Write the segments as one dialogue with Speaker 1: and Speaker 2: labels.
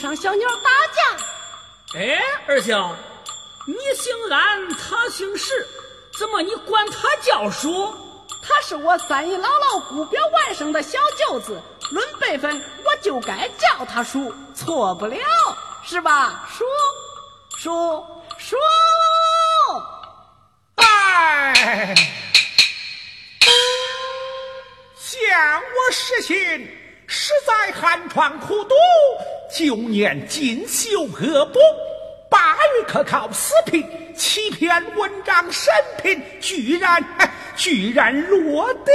Speaker 1: 上小鸟打架。
Speaker 2: 哎，二兄，你姓安，他姓石，怎么你管他叫叔？
Speaker 1: 他是我三姨姥姥姑表外甥的小舅子，论辈分，我就该叫他叔，错不了，是吧？叔，叔，叔。
Speaker 3: 哎，见我实心，实在寒窗苦读，九年进修恶补，八月可考四品，七篇文章审评，居然 居然落地。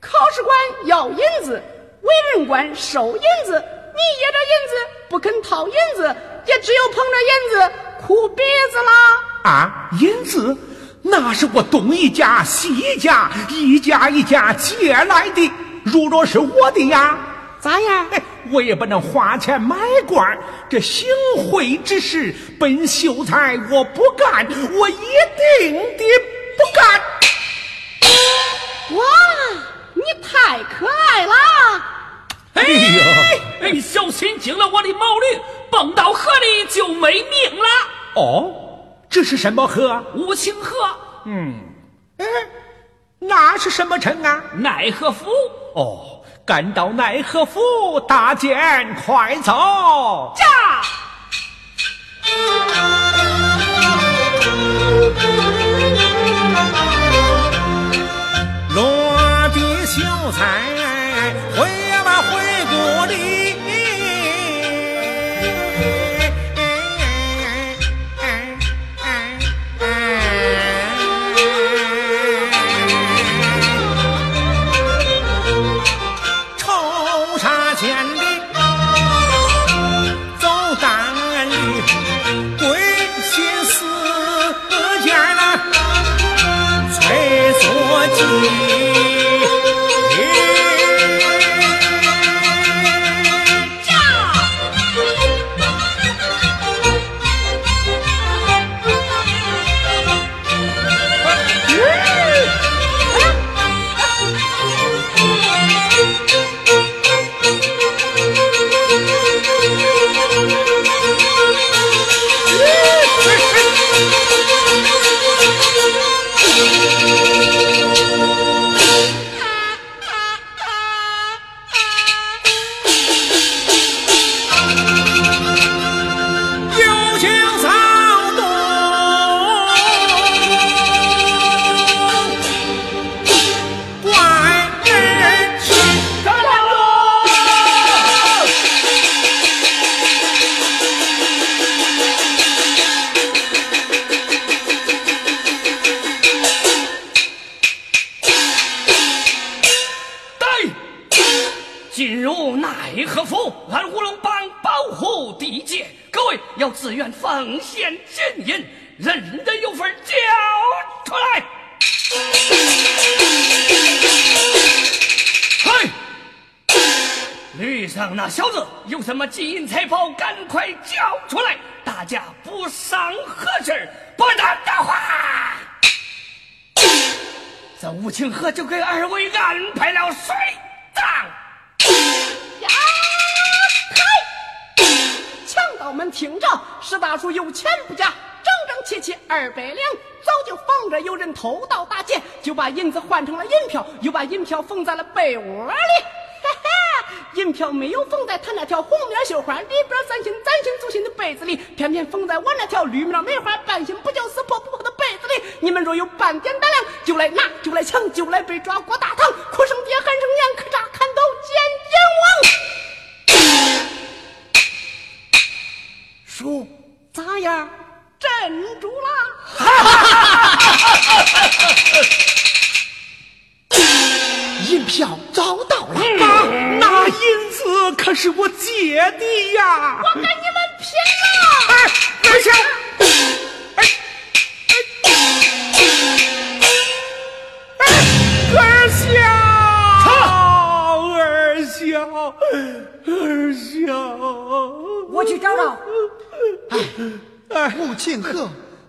Speaker 1: 考试官要银子，为人官收银子，你掖着银子不肯掏银子，也只有捧着银子哭鼻子啦。
Speaker 3: 啊，银子那是我东一家西一家一家一家借来的，如若是我的呀，
Speaker 1: 咋样？
Speaker 3: 我也不能花钱买官这行贿之事，本秀才我不干，我一定的不干。
Speaker 1: 哇，你太可爱了！
Speaker 2: 哎呀，哎，小心惊了我的毛驴，蹦到河里就没命了。
Speaker 3: 哦。这是什么河？
Speaker 2: 五清河。
Speaker 3: 嗯，哎，那是什么城啊？
Speaker 2: 奈何府。
Speaker 3: 哦，赶到奈何府，大剑快走。
Speaker 2: 驾。清河就给二位安排了水葬。
Speaker 1: 呀，嗨！强盗们听着，石大叔有钱不假，整整齐齐二百两，早就防着有人偷盗打劫，就把银子换成了银票，又把银票缝在了被窝里。银票没有缝在他那条红面绣花里边三星崭新足心的被子里，偏偏缝在我那条绿面梅花半心不叫死破不破的你们若有半点胆量，就来拿，就来抢，就来被抓过大堂，哭声爹，喊声娘，可扎砍刀见阎王。叔，咋样？镇住
Speaker 3: 了。银票找到了，那那银子可是我借的呀！
Speaker 1: 我跟你们拼了！
Speaker 3: 小，二小，
Speaker 4: 我去找找。
Speaker 5: 哎，无情河，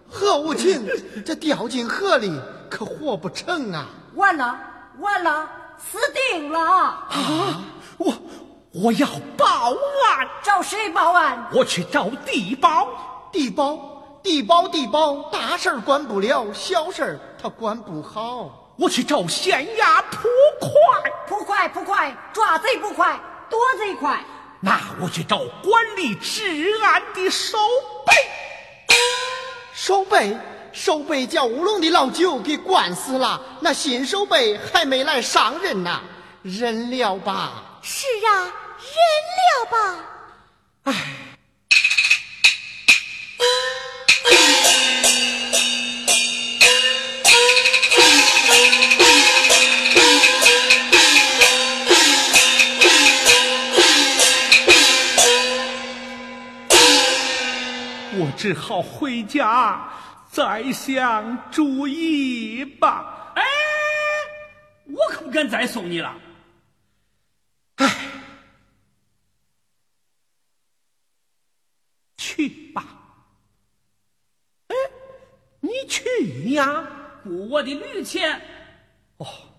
Speaker 5: 河无情，这掉进河里可活不成啊！
Speaker 4: 完了，完了！死定了！
Speaker 5: 啊！我
Speaker 3: 我要报案，
Speaker 4: 找谁报案？
Speaker 3: 我去找地保。
Speaker 5: 地保，地保，地保，大事儿管不了，小事儿他管不好。
Speaker 3: 我去找县衙捕快。
Speaker 4: 捕快，捕快，抓贼不快，躲贼快。
Speaker 3: 那我去找管理治安的守备。
Speaker 5: 守备，守备叫乌龙的老九给灌死了，那新守备还没来上任呢，忍了吧？
Speaker 6: 是啊，忍了吧。
Speaker 3: 唉。只好回家再想主意吧。
Speaker 2: 哎，我可不敢再送你了。
Speaker 3: 哎，去吧。哎，你去呀？
Speaker 2: 雇我的驴钱。
Speaker 3: 哦。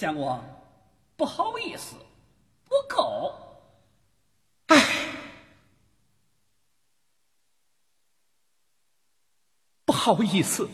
Speaker 2: 相公，不好意思，不够。
Speaker 3: 唉，不好意思。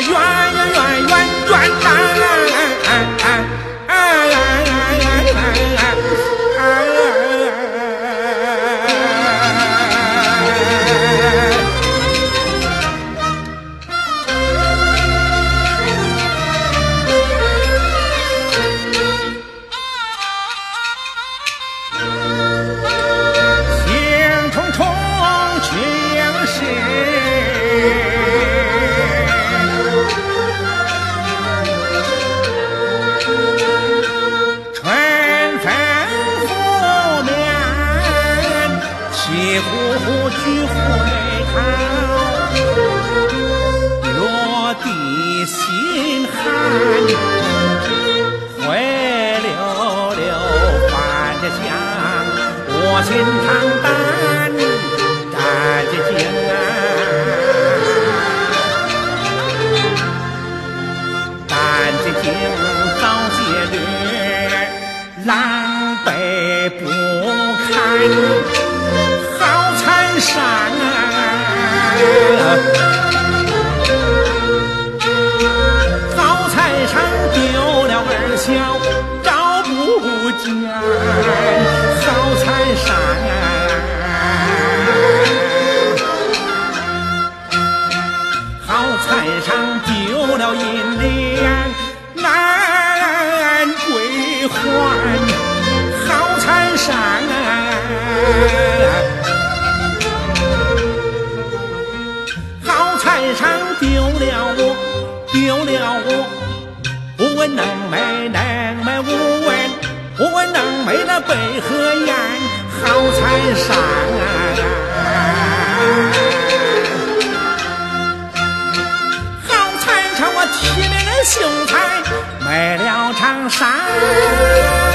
Speaker 3: 圆圆圆圆，转。我能买能买五文我能买那百合艳好蚕桑好蚕桑我提了那秀才买了长衫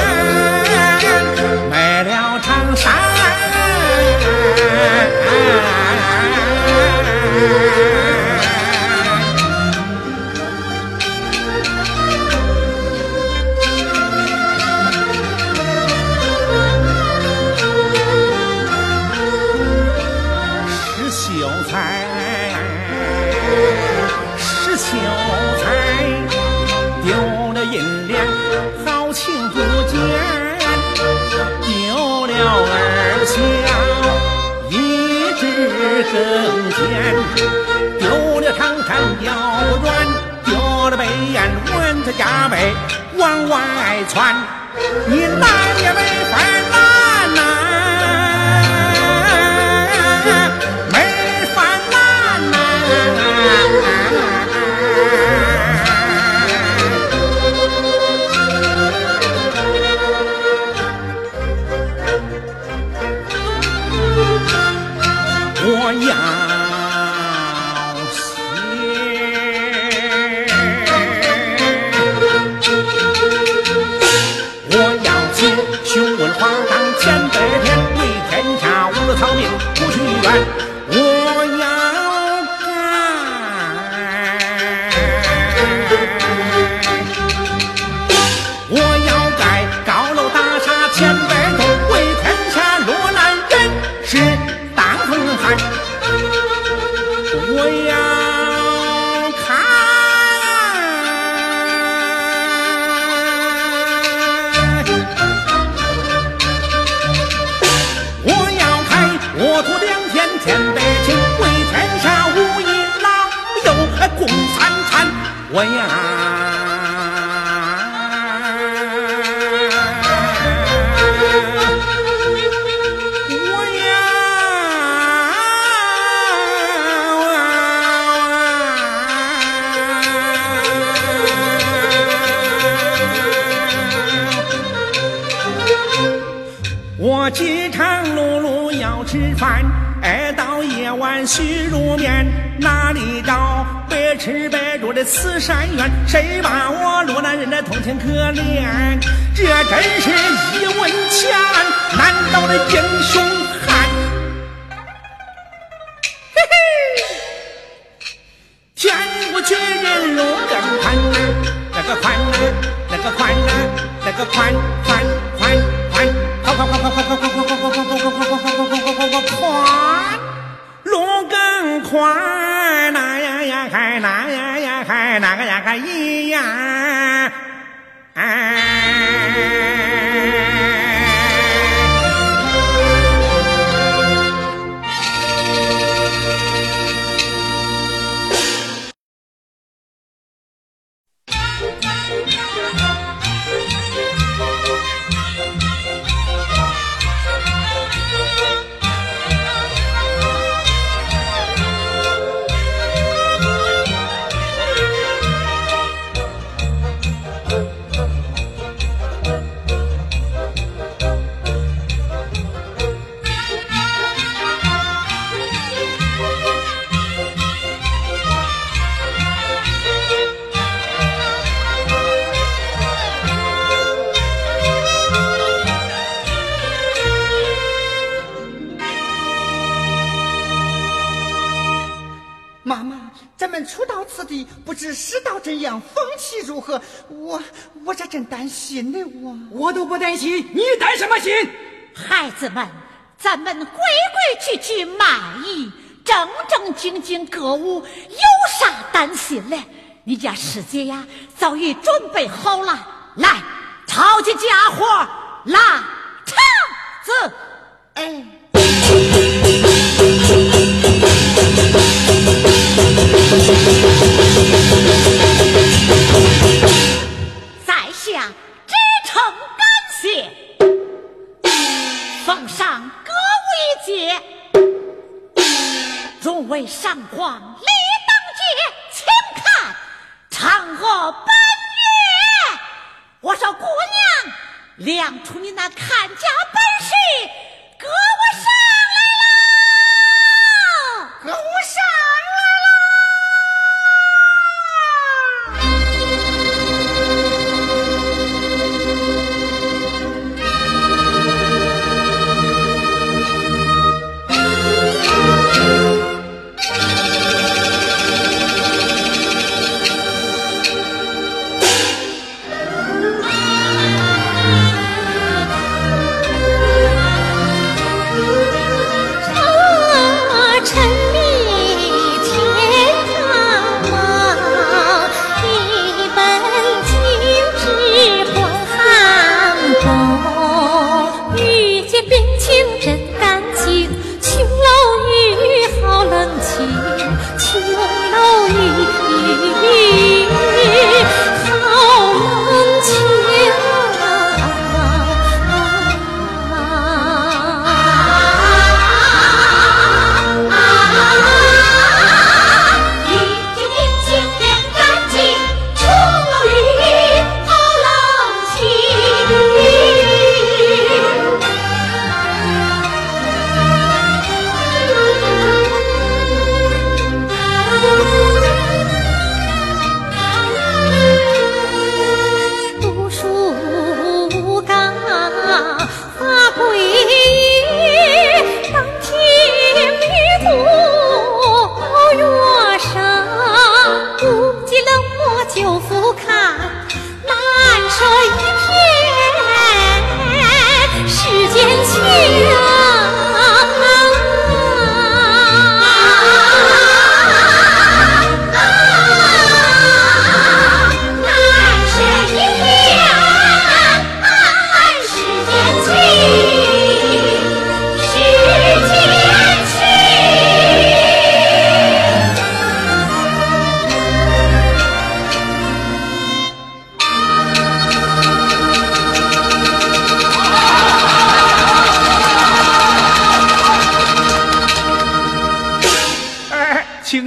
Speaker 3: 着加倍往外窜，你哪也没法。我我这真
Speaker 5: 担心呢，我
Speaker 1: 我都不担心，你担什么心？
Speaker 6: 孩子们，咱们规规矩矩卖艺，正正经经歌舞，有啥担心嘞？你家师姐呀，早已准备好了，来，抄起家伙，拉场子，
Speaker 5: 哎。
Speaker 6: 诸位上皇李当节，请看嫦娥奔月。我说姑娘，亮出你那看家本事，给我上来了。
Speaker 5: 歌舞上来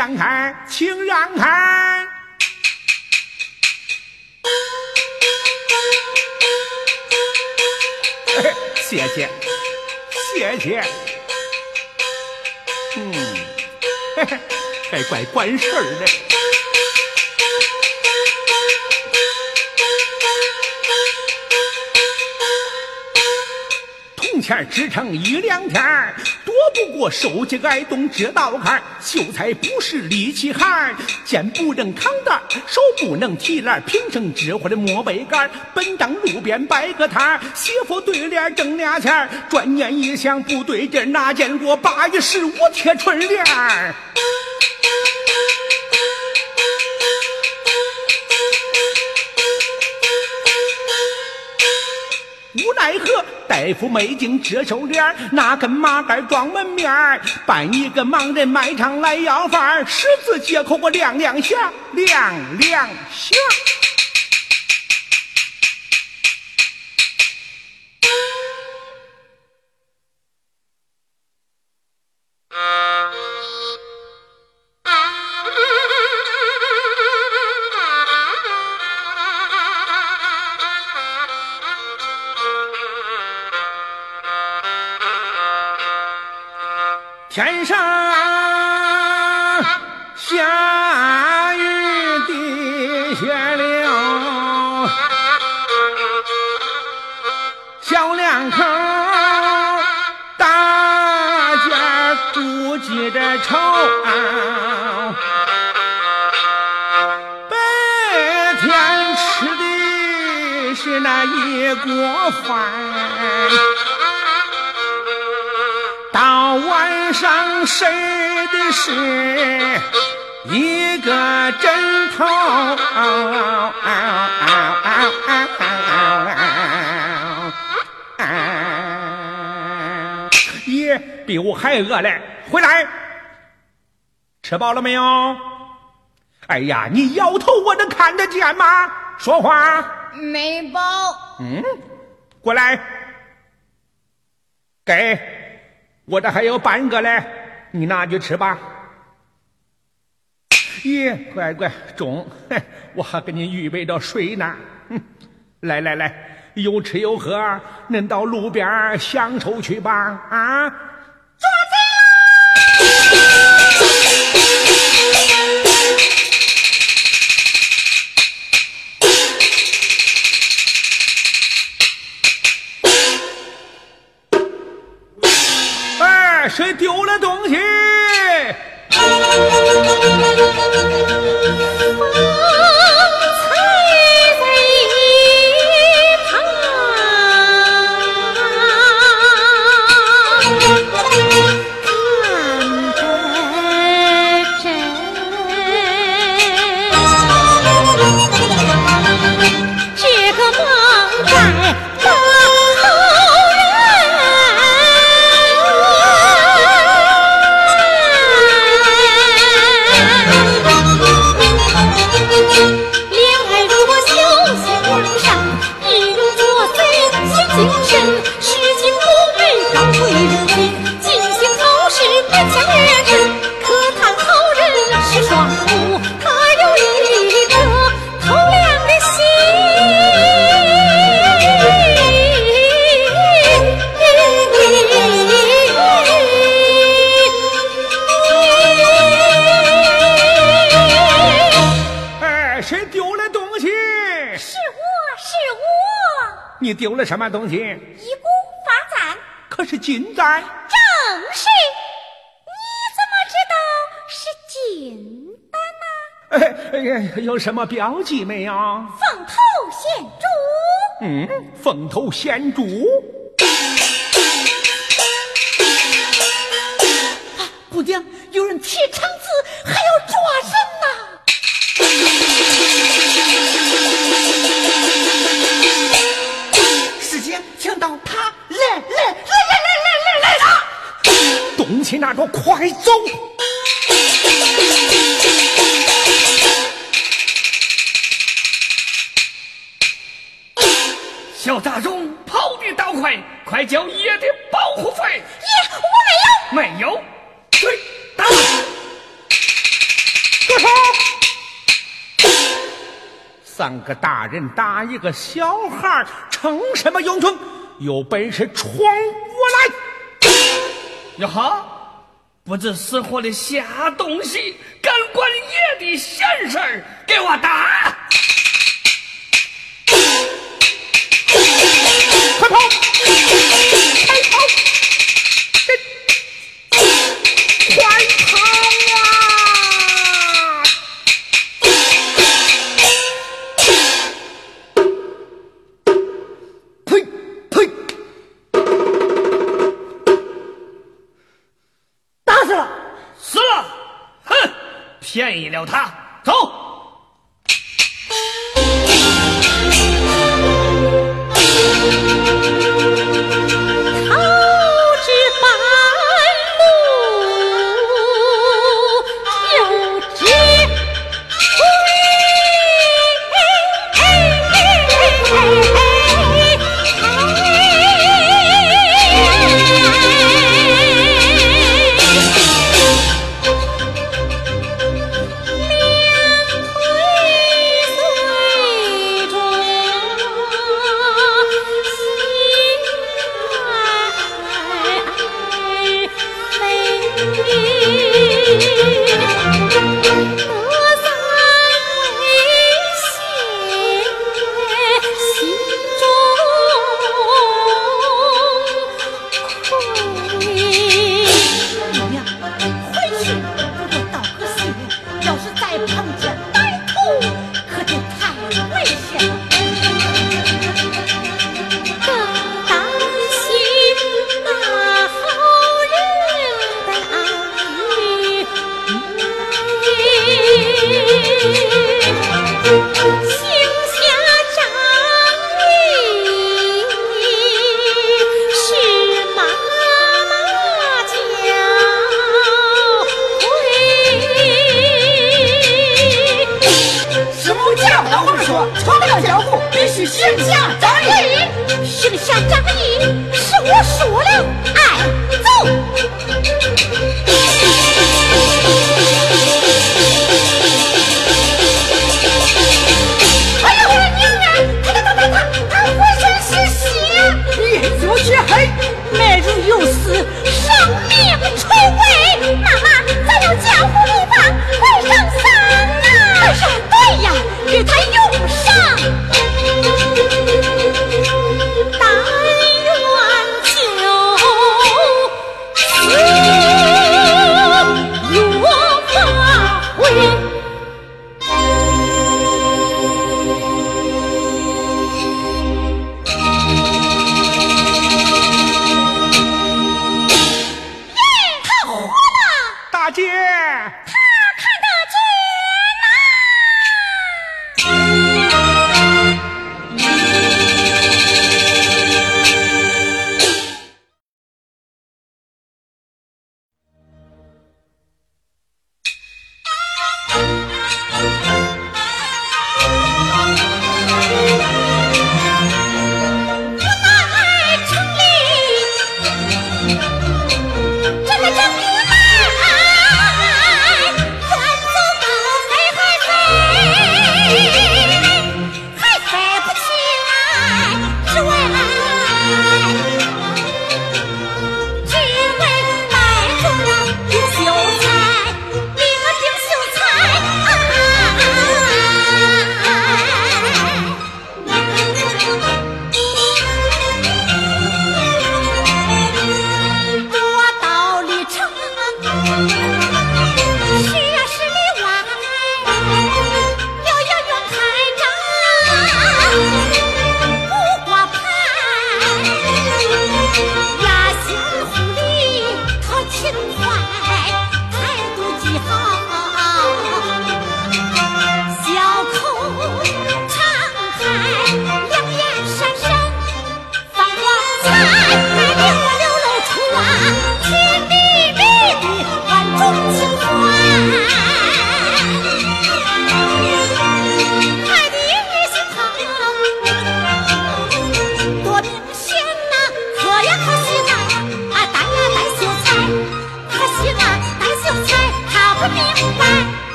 Speaker 5: 让开，请让开。
Speaker 3: 谢谢，谢谢。嗯，嘿嘿，还怪管事儿的。钱支撑一两天，躲不过手机挨冻这道坎。秀才不是力气汉，肩不能扛担，手不能提篮，平生只会的摸背杆。本当路边摆个摊儿，媳妇对联挣俩钱。转念一想不对劲，哪见过八月十五贴春联大夫没进这手脸儿，拿根麻杆装门面儿，扮一个盲人卖场来要饭儿，十字街口我亮亮相，亮亮响。那一锅饭。到晚上睡的是一个枕头，爷比我还饿嘞！回来，吃饱了没有？哎呀，你摇头我能看得见吗？说话。
Speaker 4: 没包。
Speaker 3: 嗯，过来，给。我这还有半个嘞，你拿去吃吧。咦，乖乖，中，我还给你预备着水呢。哼，来来来，有吃有喝，恁到路边享受去吧。啊，
Speaker 4: 抓贼
Speaker 3: 哎，谁丢了东西？什么东西？
Speaker 6: 一股发簪，
Speaker 3: 可是金簪。
Speaker 6: 正是。你怎么知道是金的呢？
Speaker 3: 哎哎呀，有什么标记没有？
Speaker 6: 凤头显珠。
Speaker 3: 嗯，凤头显珠。大人打一个小孩，逞什么英雄？
Speaker 7: 有本事闯我来！
Speaker 2: 呀哈，不知死活的瞎东西，敢管爷的闲事儿？给我打！
Speaker 7: 快跑！
Speaker 6: 是想张正义，是
Speaker 8: 想张正义，
Speaker 6: 是我说了爱。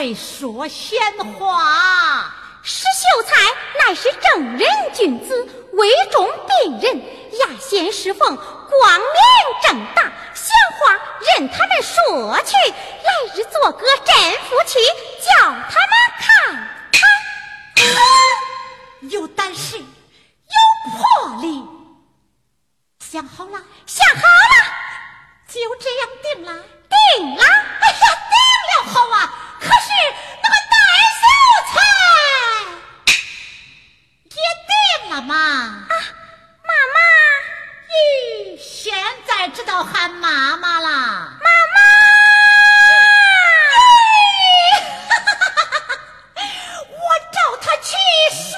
Speaker 6: 会说闲话？
Speaker 7: 石秀才乃是正人君子，位中病人，雅贤侍奉，光明正大，闲话任他们说去，来日做个真夫妻，叫他们看看。
Speaker 6: 有胆识，有魄力。想好了，
Speaker 7: 想好了，
Speaker 6: 就这样定了。
Speaker 7: 定了。
Speaker 6: 哎呀，定了好啊！可是那个戴秀才也定了嘛？啊，
Speaker 7: 妈妈，
Speaker 6: 咦，现在知道喊妈妈了。
Speaker 7: 妈妈，
Speaker 6: 我找他去说。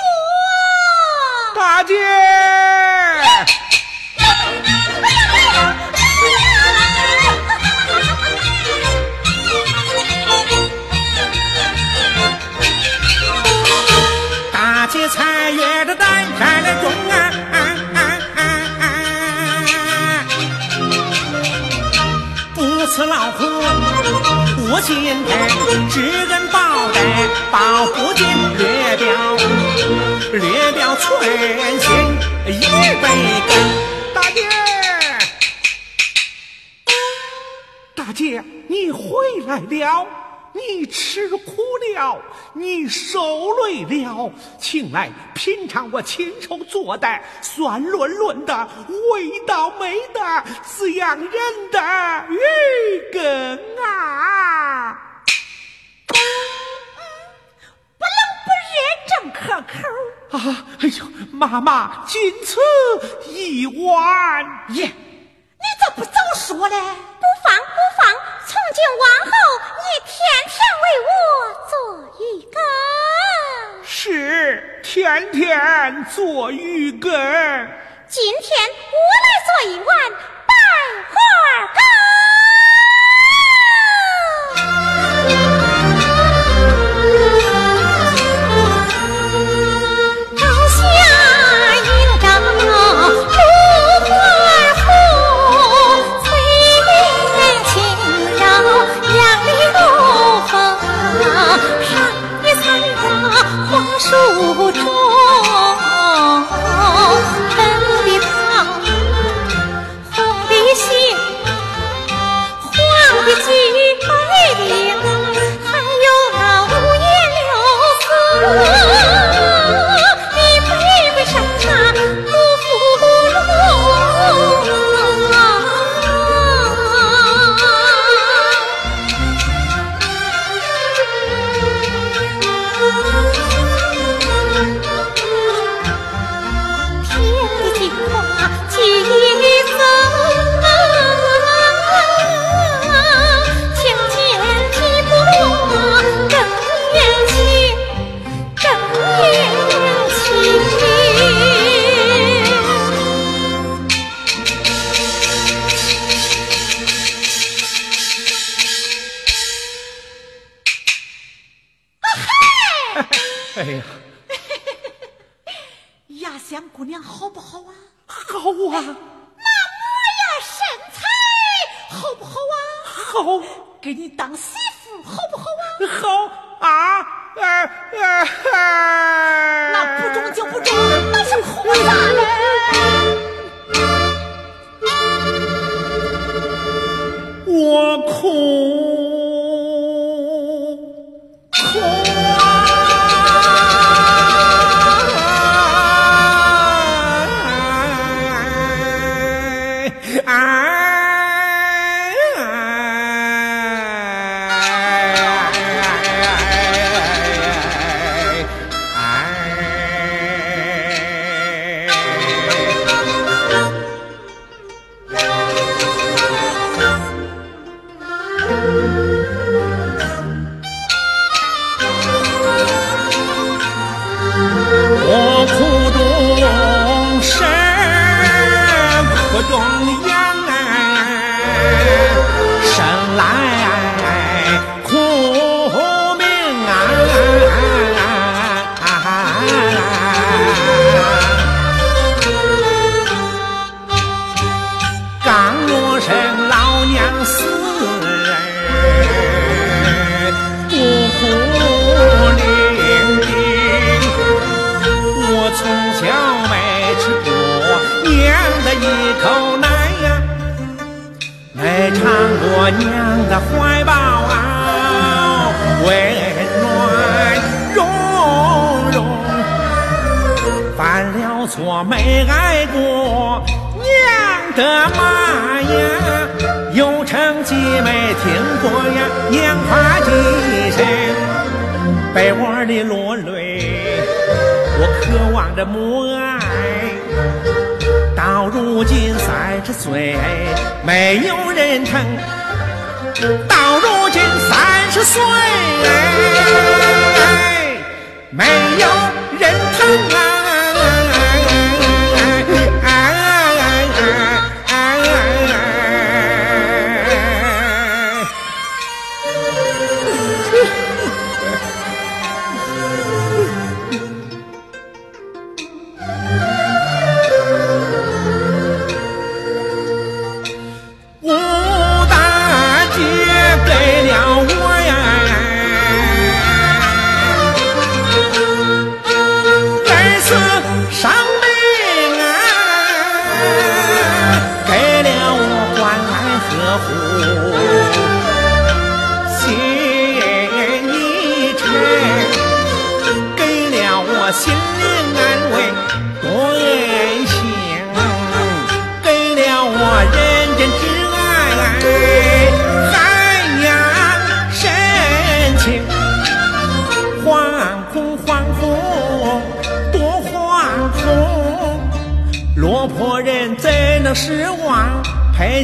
Speaker 3: 大姐，我心疼，知恩报德报不尽，略表略表寸心一杯羹。大姐，大姐，你回来了。你吃苦了，你受累了，请来品尝我亲手做的酸润润的、味道美的、滋养人的鱼羹啊！
Speaker 6: 不冷不热，正可口。
Speaker 3: 啊，哎呦，妈妈，仅此一碗。
Speaker 6: 耶，你咋不早说嘞？
Speaker 7: 不放不放，从今往后，你天天为我做鱼羹。
Speaker 3: 是天天做鱼羹。
Speaker 7: 今天我来做一碗百花羹。
Speaker 6: 好啊，模样身材好不好啊？
Speaker 3: 好，
Speaker 6: 给你当媳妇好不好啊？
Speaker 3: 好啊，呃呃呃，
Speaker 6: 那不中就不中，那是哭啥嘞？
Speaker 3: 我哭哭的妈呀，有成绩没听过呀娘话几声，被窝里落泪，我渴望着母爱。到如今三十岁，没有人疼。到如今三十岁，没有人疼啊！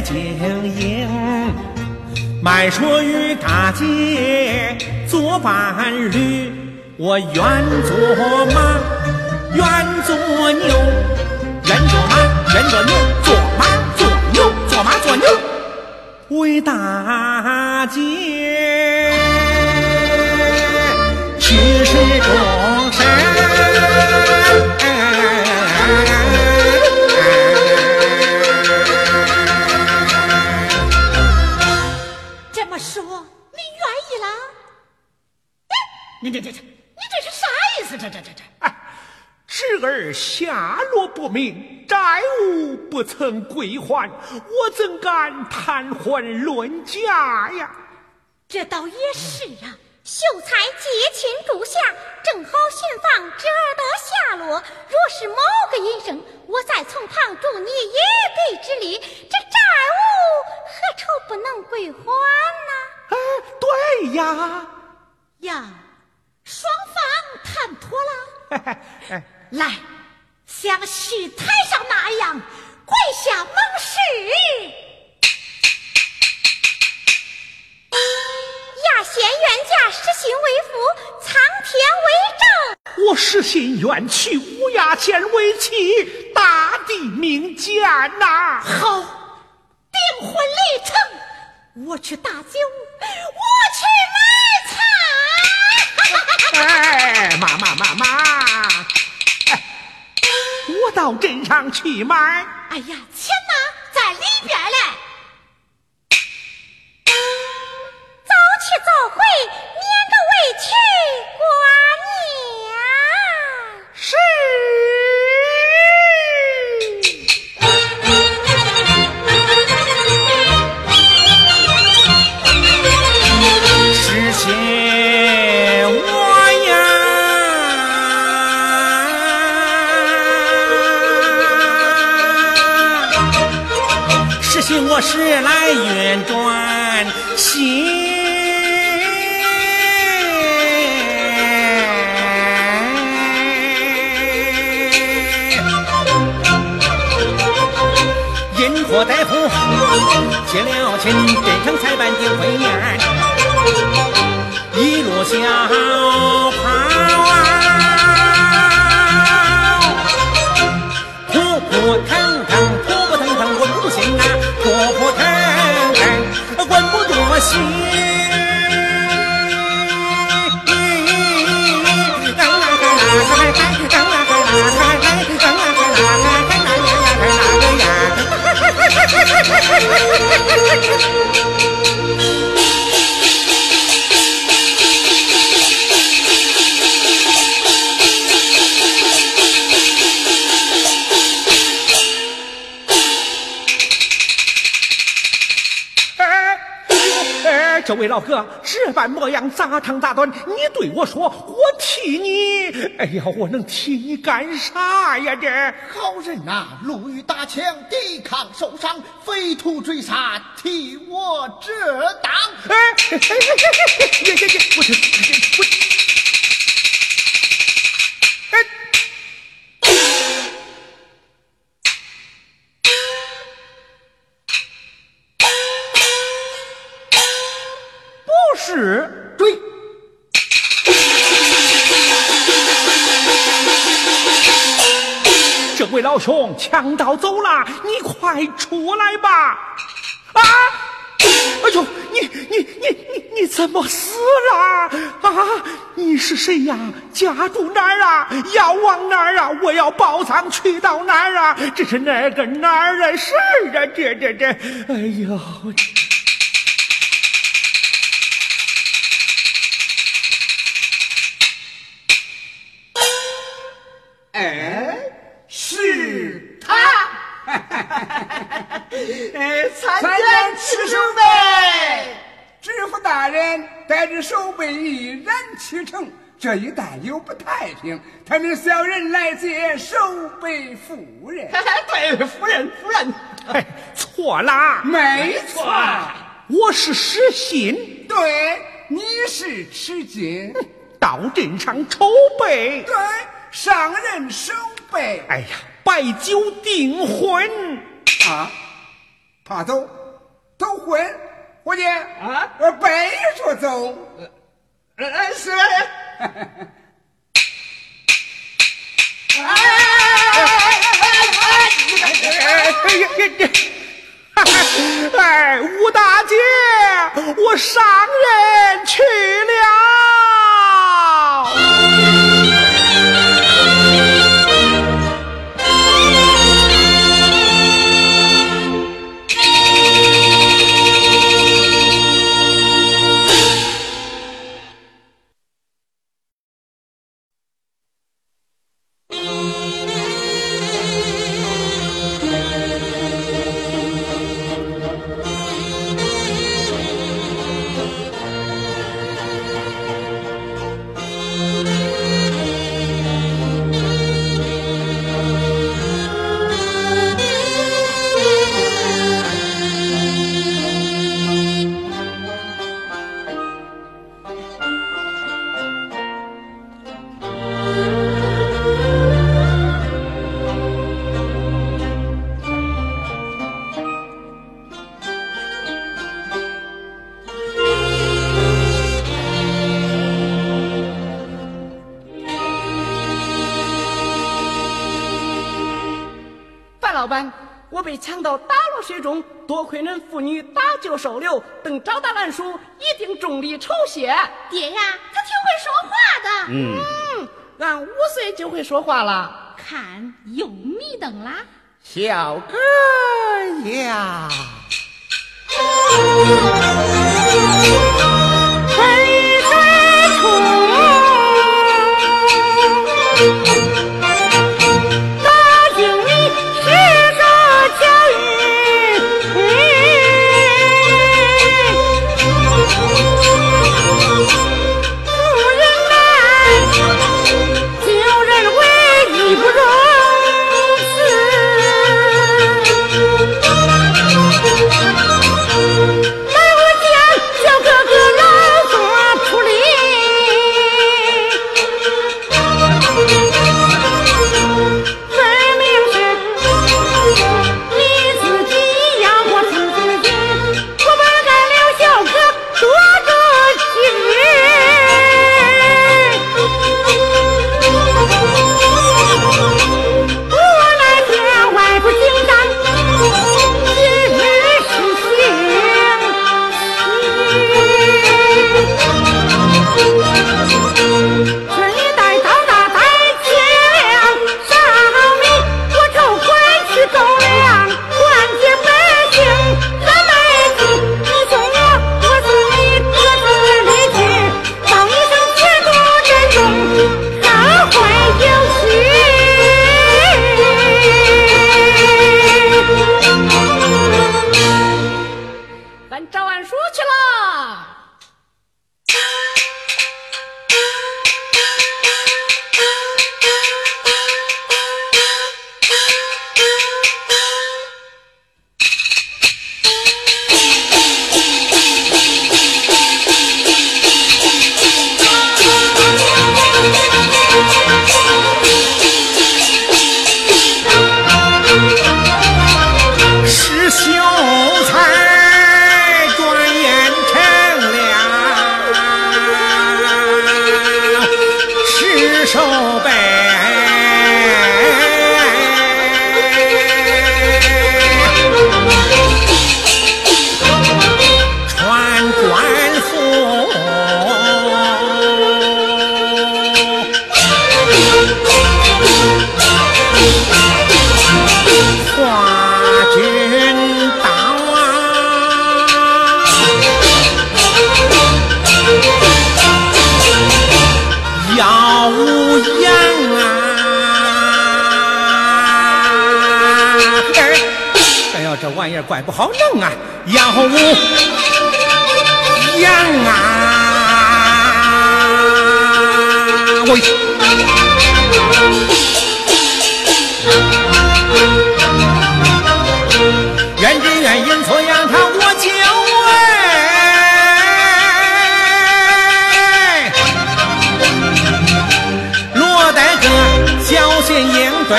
Speaker 3: 经营？卖说与大姐做伴侣，我愿做马，愿做牛，愿做马，愿做牛，做马做牛，做马做牛，为大姐下落不明，债务不曾归还，我怎敢谈婚论嫁呀？
Speaker 6: 这倒也是啊。
Speaker 7: 秀才结亲住下，正好寻访侄儿的下落。若是某个阴生，我再从旁助你一臂之力，这债务何愁不能归还呢？
Speaker 3: 哎，对呀，
Speaker 6: 呀，双方谈妥了，来，像戏台上那样跪下盟誓。
Speaker 7: 亚贤冤家失信为父，苍天为证。
Speaker 3: 我实心愿娶乌鸦贤为妻，大地明鉴呐、
Speaker 6: 好，订婚礼成，我去打酒，我去买菜。
Speaker 3: 哎，妈妈妈妈，哎，我到镇上去买。
Speaker 6: 哎呀，钱呢，在里边嘞。
Speaker 7: 早去早回，免得委屈寡娘。
Speaker 3: 是。呀，实现我时来运转心。因祸大夫结了亲，镇上才办订婚宴，一路小跑啊，扑扑心。老哥，这般模样咋长咋短？你对我说，我替你。哎呀，我能替你干啥呀？这
Speaker 5: 好人呐，路遇打枪，抵抗受伤，匪徒追杀，替我遮挡。
Speaker 3: 哎，哎哎哎哎，也也也，不是，是
Speaker 5: 对，
Speaker 3: 这位老兄，强盗走了，你快出来吧！啊！哎呦，你你你你你怎么死了？啊！你是谁呀？家住哪儿啊？要往哪儿啊？我要报丧去到哪儿啊？这是哪个哪儿的事儿啊？这这这！哎呦！
Speaker 4: 人启程，这一带又不太平，他们小人来接守备夫人。
Speaker 5: 对，夫人，夫人，
Speaker 3: 哎，错啦，
Speaker 4: 没错，
Speaker 3: 我是失信。
Speaker 4: 对，你是吃惊，
Speaker 3: 到镇上筹备。
Speaker 4: 对。上任守备，
Speaker 3: 哎呀，摆酒订婚
Speaker 4: 啊！怕走，走婚，伙计
Speaker 5: 啊！
Speaker 4: 背着走，
Speaker 5: 是。
Speaker 3: 哎哎哎哎哎哎！哎，吴大姐，我上任去了。
Speaker 1: 多亏恁妇女搭救收留，等找到兰叔，一定重力酬谢。
Speaker 7: 爹呀，他挺会说话的。
Speaker 1: 嗯，俺五岁就会说话了，
Speaker 7: 看又迷瞪啦。
Speaker 5: 小哥呀，
Speaker 1: 春雨
Speaker 3: 带。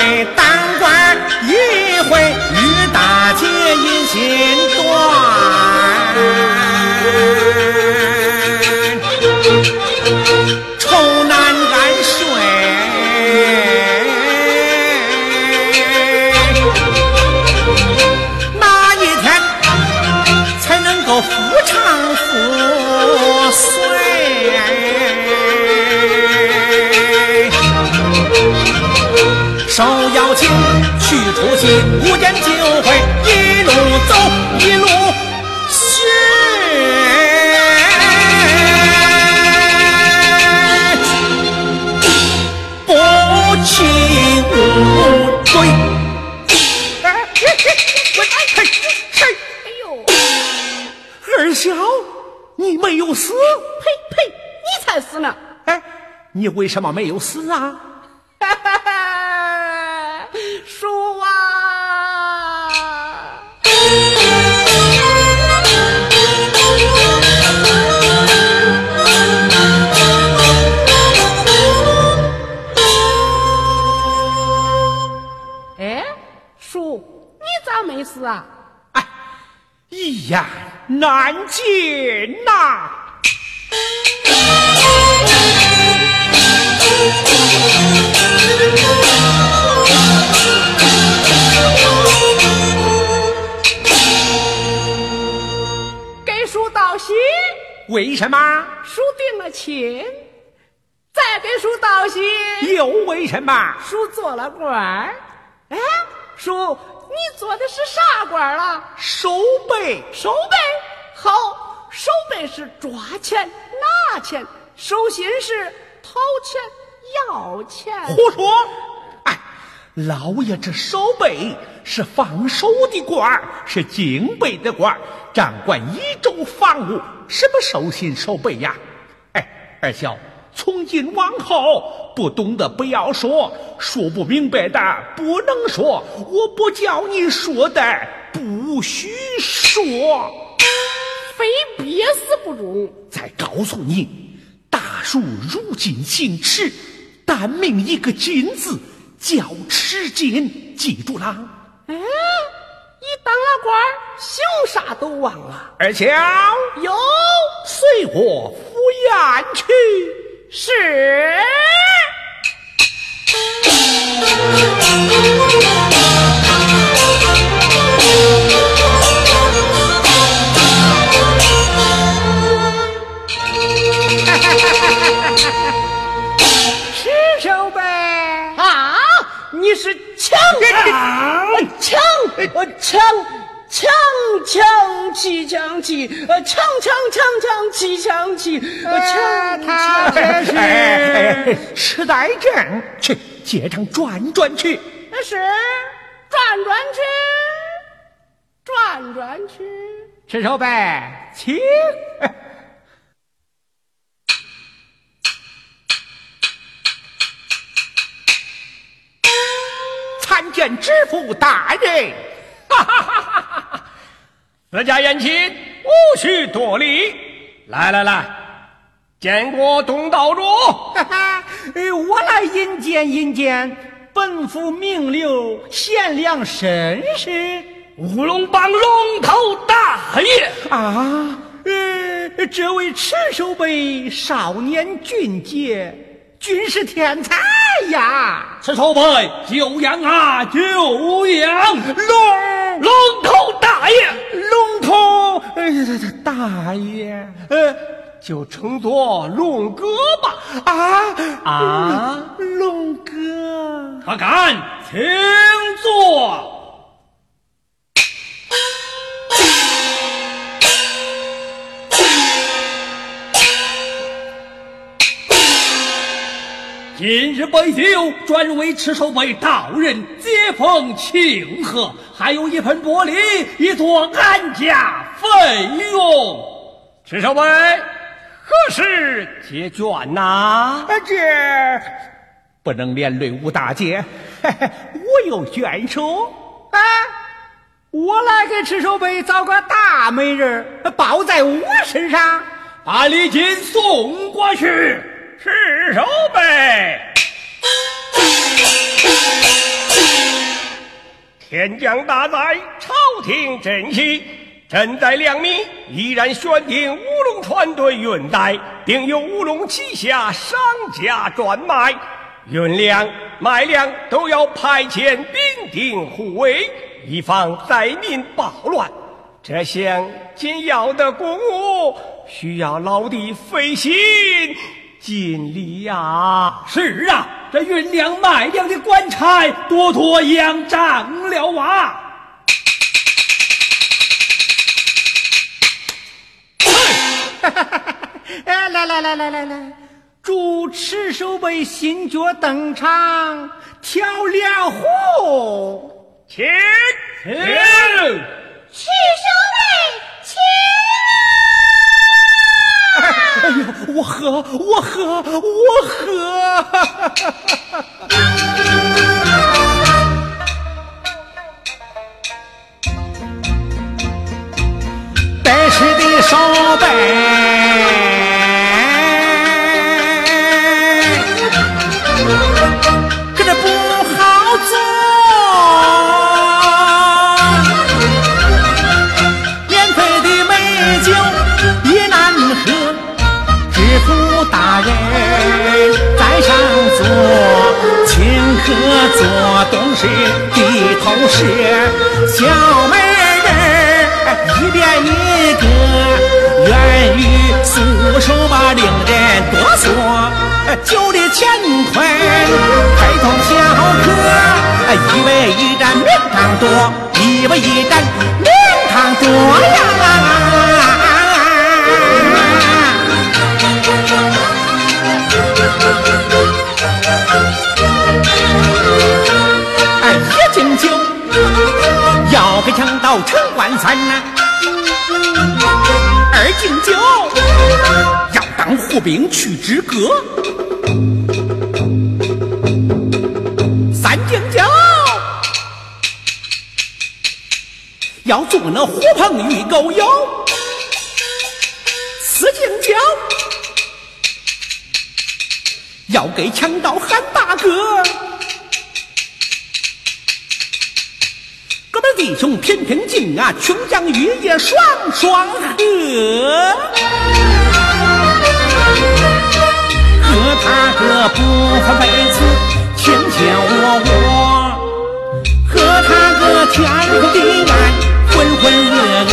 Speaker 3: cuenta. 你为什么没有死啊？
Speaker 1: 叔啊！哎，叔，你咋没死啊？
Speaker 3: 哎，一言难尽呐、为什么？
Speaker 1: 叔定了亲；再给叔道喜，
Speaker 3: 又为什么？
Speaker 1: 叔做了官儿。哎，叔，你做的是啥官儿了？
Speaker 3: 守备
Speaker 1: 守备。好，守备是抓钱拿钱，收心是掏钱要钱。
Speaker 3: 胡说！哎，老爷这守备是放手的官儿，是警备的官儿，掌管一州防务，什么手心手背呀？哎，二小，从今往后不懂的不要说，说不明白的不能说，我不叫你说的不许说。
Speaker 1: 非憋死不中。
Speaker 3: 再告诉你，大叔如今行耻，但命一个金字，叫吃紧，记住啦。
Speaker 1: 哎，一当了官儿，姓啥都忘了。
Speaker 3: 二乔，
Speaker 1: 有
Speaker 3: 随我赴宴去。
Speaker 1: 是。
Speaker 3: 是手呗。
Speaker 1: 啊！你是强
Speaker 2: 啊
Speaker 1: 强呃强强强气强气呃强强强强气强气呃强
Speaker 3: 他
Speaker 1: 强
Speaker 3: 这是痴呆症，去街上转转去。
Speaker 1: 是转转去转转去。
Speaker 3: 吃手呗，请。参见知府大人。哈哈哈哈哈哈！
Speaker 2: 自家宴请，无需多礼。来来来，见过东道主。
Speaker 9: 哈哈，呃我来引荐引荐本府名流贤良绅士
Speaker 2: 乌龙帮龙头大爷，
Speaker 9: 啊。呃，这位赤手背少年俊杰，军事天才呀！
Speaker 2: 此头辈久仰啊，久仰
Speaker 9: 龙
Speaker 2: 龙头大爷。
Speaker 9: 龙头，呃，大爷，
Speaker 2: 呃，就称作龙哥吧。
Speaker 9: 啊啊，
Speaker 2: 龙
Speaker 9: 哥，
Speaker 2: 他敢，请坐。今日杯酒专为赤手杯道人接风庆贺，还有一盆玻璃，以作安家费用。赤手杯何时结卷呐？
Speaker 10: 啊，这不能连累吴大姐，嘿嘿，我有眷属
Speaker 3: 啊！我来给赤手杯找个大美人包在我身上，
Speaker 2: 把礼金送过去。
Speaker 10: 赤手杯，天降大灾，朝廷振兴。朕在两米依然选定乌龙船队运带，并由乌龙旗下商家专卖，运粮卖粮都要派遣兵丁护卫，以防灾民暴乱。这项紧要的公务，需要老弟费心尽力呀！
Speaker 2: 是啊，这运粮卖粮的官差多多仰仗了啊！
Speaker 3: 哎，来来来来来来，主持守备新角登场，跳两壶，
Speaker 10: 请
Speaker 2: 请
Speaker 7: 赤手
Speaker 3: 哎呦，我喝，我喝，我喝。吃的烧白，做东西的头是小妹。一边一个，愿与素手吧，令人哆嗦。酒的乾坤，开通小客，一杯一盏名堂多，一杯一盏名堂多呀。强盗陈万三呐。二敬酒，要当护兵去支歌；三敬酒，要做那狐朋与狗友；四敬酒，要给强盗喊大哥。弟兄天天敬啊，琼浆玉液双双喝，喝他个不分辈子，卿卿我我，喝他个天昏地暗，浑浑噩噩，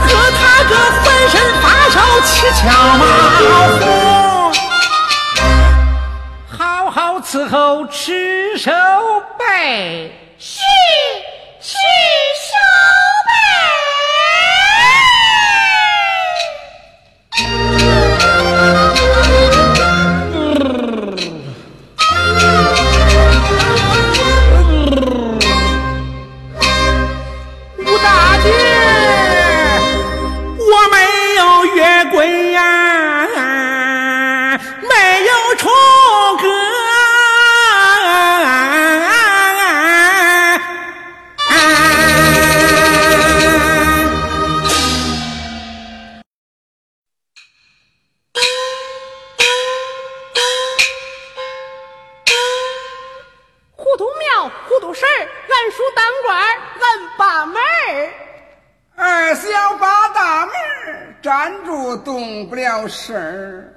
Speaker 3: 喝他个浑身发烧，七窍冒火，好好伺候赤手背。去去。
Speaker 4: 动不了身儿，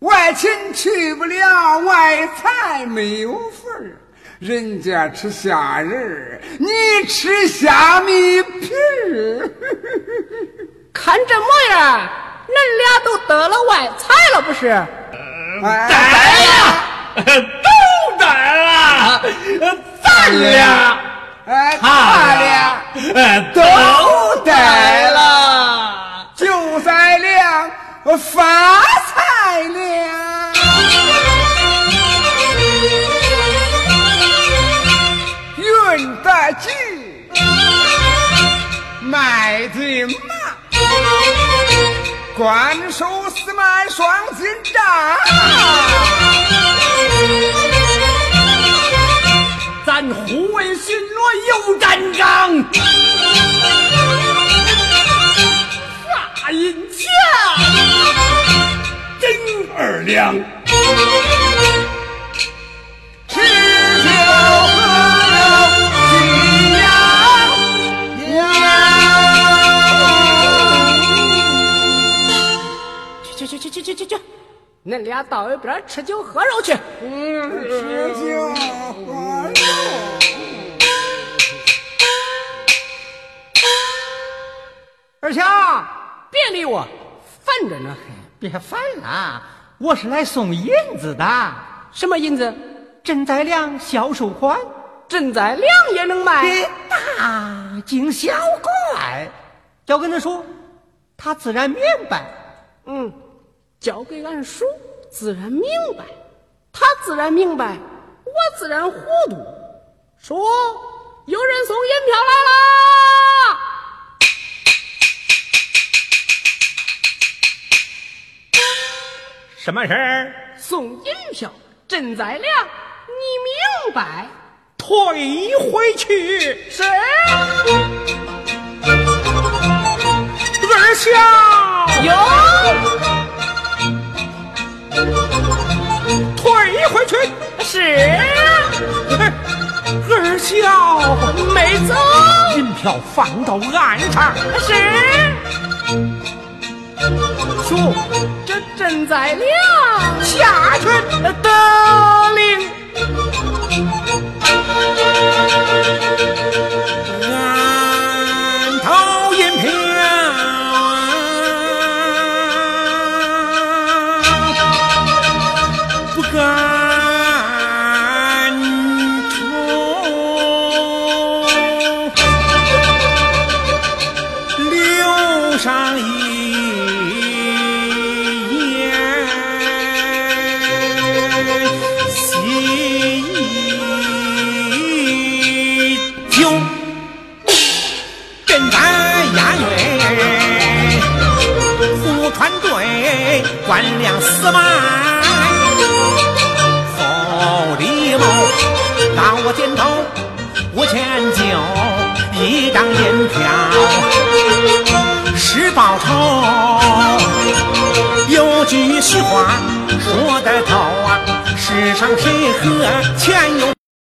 Speaker 4: 外亲去不了，外财没有份儿。人家吃虾仁你吃虾米皮儿。
Speaker 1: 看这模样，恁俩都得了外财了，不是？
Speaker 2: 得了，都得了，咱俩，
Speaker 4: 哎，他俩，
Speaker 2: 都得了。
Speaker 4: 我发财了，运得急，买的马，关守四门双金帐，
Speaker 2: 咱护卫巡逻又站岗。发银钱，真二两。
Speaker 4: 吃酒喝酒喜洋
Speaker 1: 去去去去去去去，恁俩到一边吃酒喝肉去。
Speaker 4: 嗯吃酒喝肉。
Speaker 1: 二强，别理我，烦着呢。
Speaker 9: 别烦了，我是来送银子的。
Speaker 1: 什么银子？
Speaker 9: 赈灾粮销售款，
Speaker 1: 赈灾粮也能卖？
Speaker 9: 大惊小怪。要跟他说，他自然明白。
Speaker 1: 嗯，交给俺叔，自然明白；他自然明白，我自然糊涂。叔，有人送银票来啦！
Speaker 3: 什么事儿？
Speaker 1: 送银票，赈灾粮，你明白？
Speaker 3: 退回去。
Speaker 1: 是。
Speaker 3: 二小
Speaker 1: 有。
Speaker 3: 退回去。
Speaker 1: 是。
Speaker 3: 二小
Speaker 1: 没走。
Speaker 3: 银票放到岸上。
Speaker 1: 是。叔，这赈灾粮
Speaker 3: 下去
Speaker 1: 得令。
Speaker 3: 到我肩头，五千九一张银票，是报仇。有句俗话说得透啊，世上谁和钱有